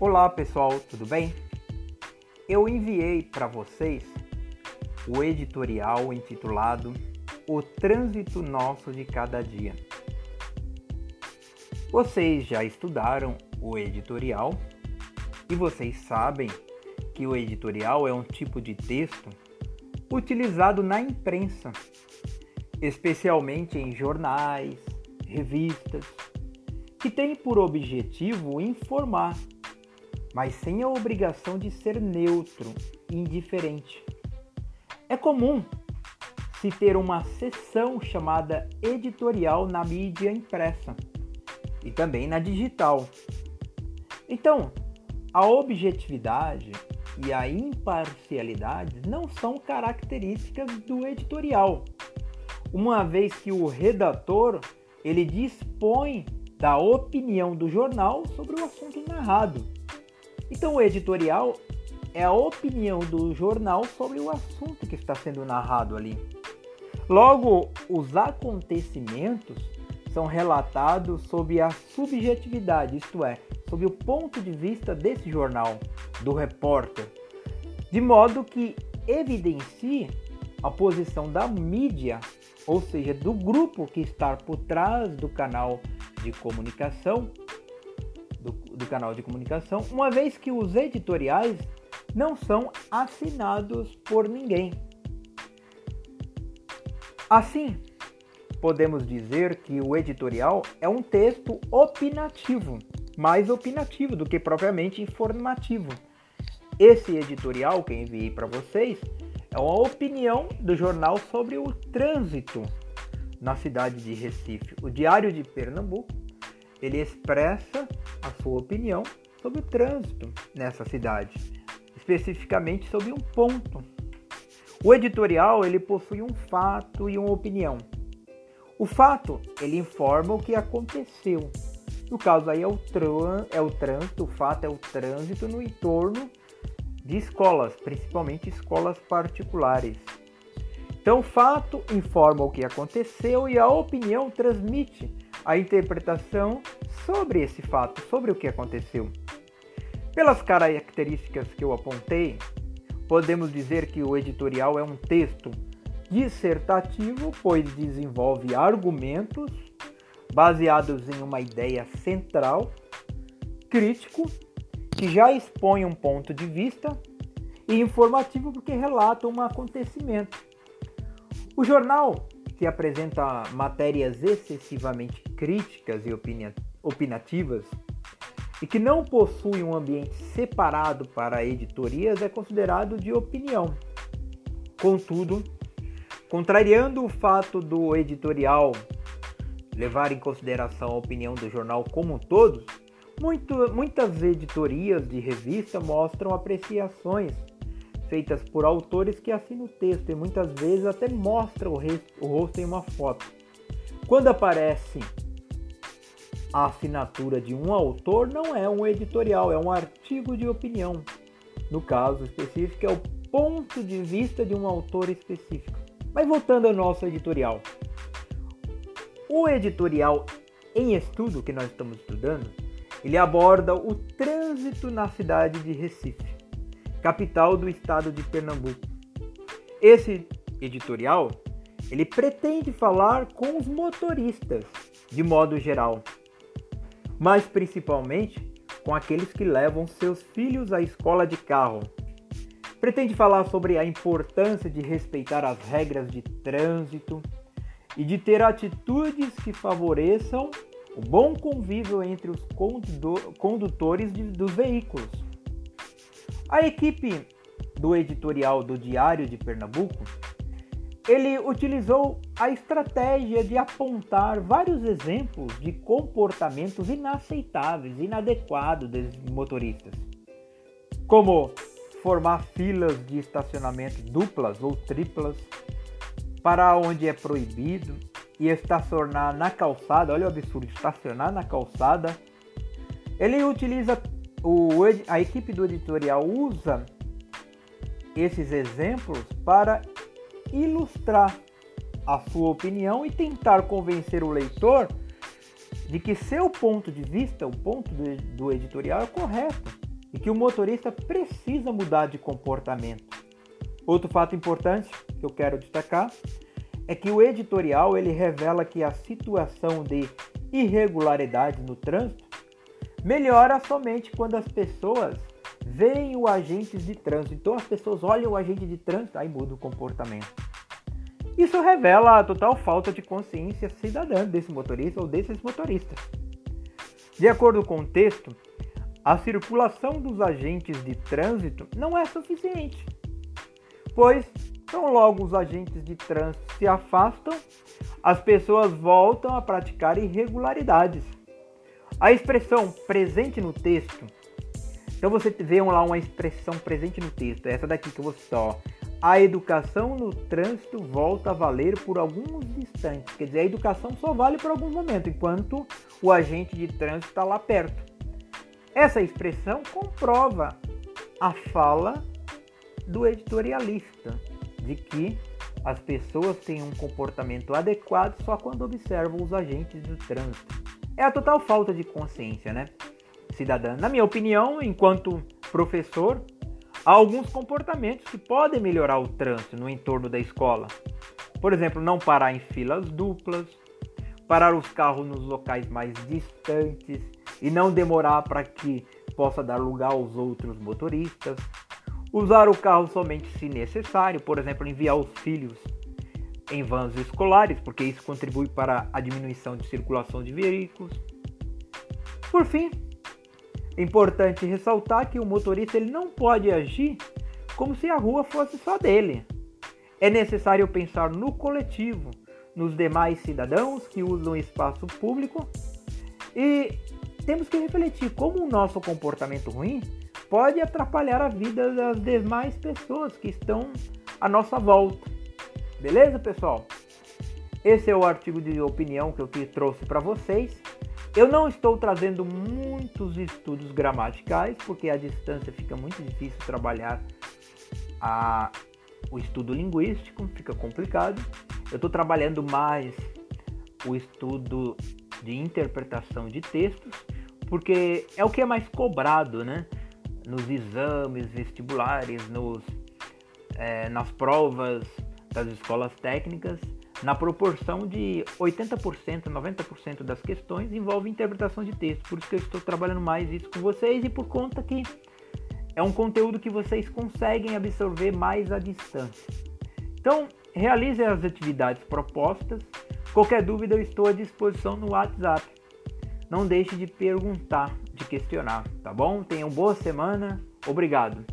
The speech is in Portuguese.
Olá pessoal, tudo bem? Eu enviei para vocês o editorial intitulado O Trânsito Nosso de Cada Dia. Vocês já estudaram o editorial e vocês sabem que o editorial é um tipo de texto utilizado na imprensa, especialmente em jornais, revistas, que tem por objetivo informar mas sem a obrigação de ser neutro e indiferente. É comum se ter uma seção chamada editorial na mídia impressa e também na digital. Então, a objetividade e a imparcialidade não são características do editorial, uma vez que o redator ele dispõe da opinião do jornal sobre o assunto narrado então, o editorial é a opinião do jornal sobre o assunto que está sendo narrado ali. Logo, os acontecimentos são relatados sob a subjetividade, isto é, sob o ponto de vista desse jornal, do repórter, de modo que evidencie a posição da mídia, ou seja, do grupo que está por trás do canal de comunicação do, do canal de comunicação, uma vez que os editoriais não são assinados por ninguém. Assim, podemos dizer que o editorial é um texto opinativo, mais opinativo do que propriamente informativo. Esse editorial que enviei para vocês é uma opinião do jornal sobre o trânsito na cidade de Recife. O Diário de Pernambuco ele expressa a sua opinião sobre o trânsito nessa cidade, especificamente sobre um ponto. O editorial ele possui um fato e uma opinião. O fato ele informa o que aconteceu. No caso aí é o, é o trânsito, o fato é o trânsito no entorno de escolas, principalmente escolas particulares. Então, o fato informa o que aconteceu e a opinião transmite a interpretação sobre esse fato, sobre o que aconteceu. Pelas características que eu apontei, podemos dizer que o editorial é um texto dissertativo, pois desenvolve argumentos baseados em uma ideia central, crítico, que já expõe um ponto de vista, e informativo porque relata um acontecimento. O jornal que apresenta matérias excessivamente críticas e opinativas e que não possui um ambiente separado para editorias é considerado de opinião. Contudo, contrariando o fato do editorial levar em consideração a opinião do jornal como um todo, muito, muitas editorias de revista mostram apreciações feitas por autores que assinam o texto e muitas vezes até mostram o, rosto em uma foto. Quando aparece a assinatura de um autor, não é um editorial, é um artigo de opinião. No caso específico, é o ponto de vista de um autor específico. Mas voltando ao nosso editorial. O editorial em estudo que nós estamos estudando, ele aborda o trânsito na cidade de Recife capital do estado de Pernambuco. Esse editorial, ele pretende falar com os motoristas de modo geral, mas principalmente com aqueles que levam seus filhos à escola de carro. Pretende falar sobre a importância de respeitar as regras de trânsito e de ter atitudes que favoreçam o bom convívio entre os condutores dos veículos. A equipe do editorial do Diário de Pernambuco, ele utilizou a estratégia de apontar vários exemplos de comportamentos inaceitáveis, inadequados desses motoristas, como formar filas de estacionamento duplas ou triplas para onde é proibido e estacionar na calçada, olha o absurdo, estacionar na calçada. Ele utiliza o, a equipe do editorial usa esses exemplos para ilustrar a sua opinião e tentar convencer o leitor de que seu ponto de vista, o ponto do, editorial é correto e que o motorista precisa mudar de comportamento. Outro fato importante que eu quero destacar é que o editorial ele revela que a situação de irregularidade no trânsito melhora somente quando as pessoas veem o agente de trânsito. Então as pessoas olham o agente de trânsito, aí muda o comportamento. Isso revela a total falta de consciência cidadã desse motorista ou desses motoristas. De acordo com o texto, a circulação dos agentes de trânsito não é suficiente, pois tão logo os agentes de trânsito se afastam, as pessoas voltam a praticar irregularidades. A expressão presente no texto, então você vê lá uma expressão presente no texto, essa daqui que eu vou citar. A educação no trânsito volta a valer por alguns instantes. Quer dizer, a educação só vale por algum momento, enquanto o agente de trânsito está lá perto. Essa expressão comprova a fala do editorialista de que as pessoas têm um comportamento adequado só quando observam os agentes do trânsito. É a total falta de consciência, né? Cidadã. Na minha opinião, enquanto professor, há alguns comportamentos que podem melhorar o trânsito no entorno da escola. Por exemplo, não parar em filas duplas, parar os carros nos locais mais distantes, e não demorar para que possa dar lugar aos outros motoristas. Usar o carro somente se necessário, por exemplo, enviar os filhos em vans escolares, porque isso contribui para a diminuição de circulação de veículos. Por fim, é importante ressaltar que o motorista ele não pode agir como se a rua fosse só dele. É necessário pensar no coletivo, nos demais cidadãos que usam o espaço público e temos que refletir como o nosso comportamento ruim pode atrapalhar a vida das demais pessoas que estão à nossa volta. Beleza, pessoal? Esse é o artigo de opinião que eu trouxe para vocês. Eu não estou trazendo muitos estudos gramaticais, porque à distância fica muito difícil trabalhar a, o estudo linguístico, fica complicado. Eu estou trabalhando mais o estudo de interpretação de textos porque é o que é mais cobrado, né? Nos exames vestibulares, nos, é, nas provas das escolas técnicas, na proporção de 80%, 90% das questões envolve interpretação de texto. Por isso que eu estou trabalhando mais isso com vocês e por conta que é um conteúdo que vocês conseguem absorver mais à distância. Então, realize as atividades propostas. Qualquer dúvida, eu estou à disposição no WhatsApp não deixe de perguntar, de questionar, tá bom? Tenham boa semana. Obrigado.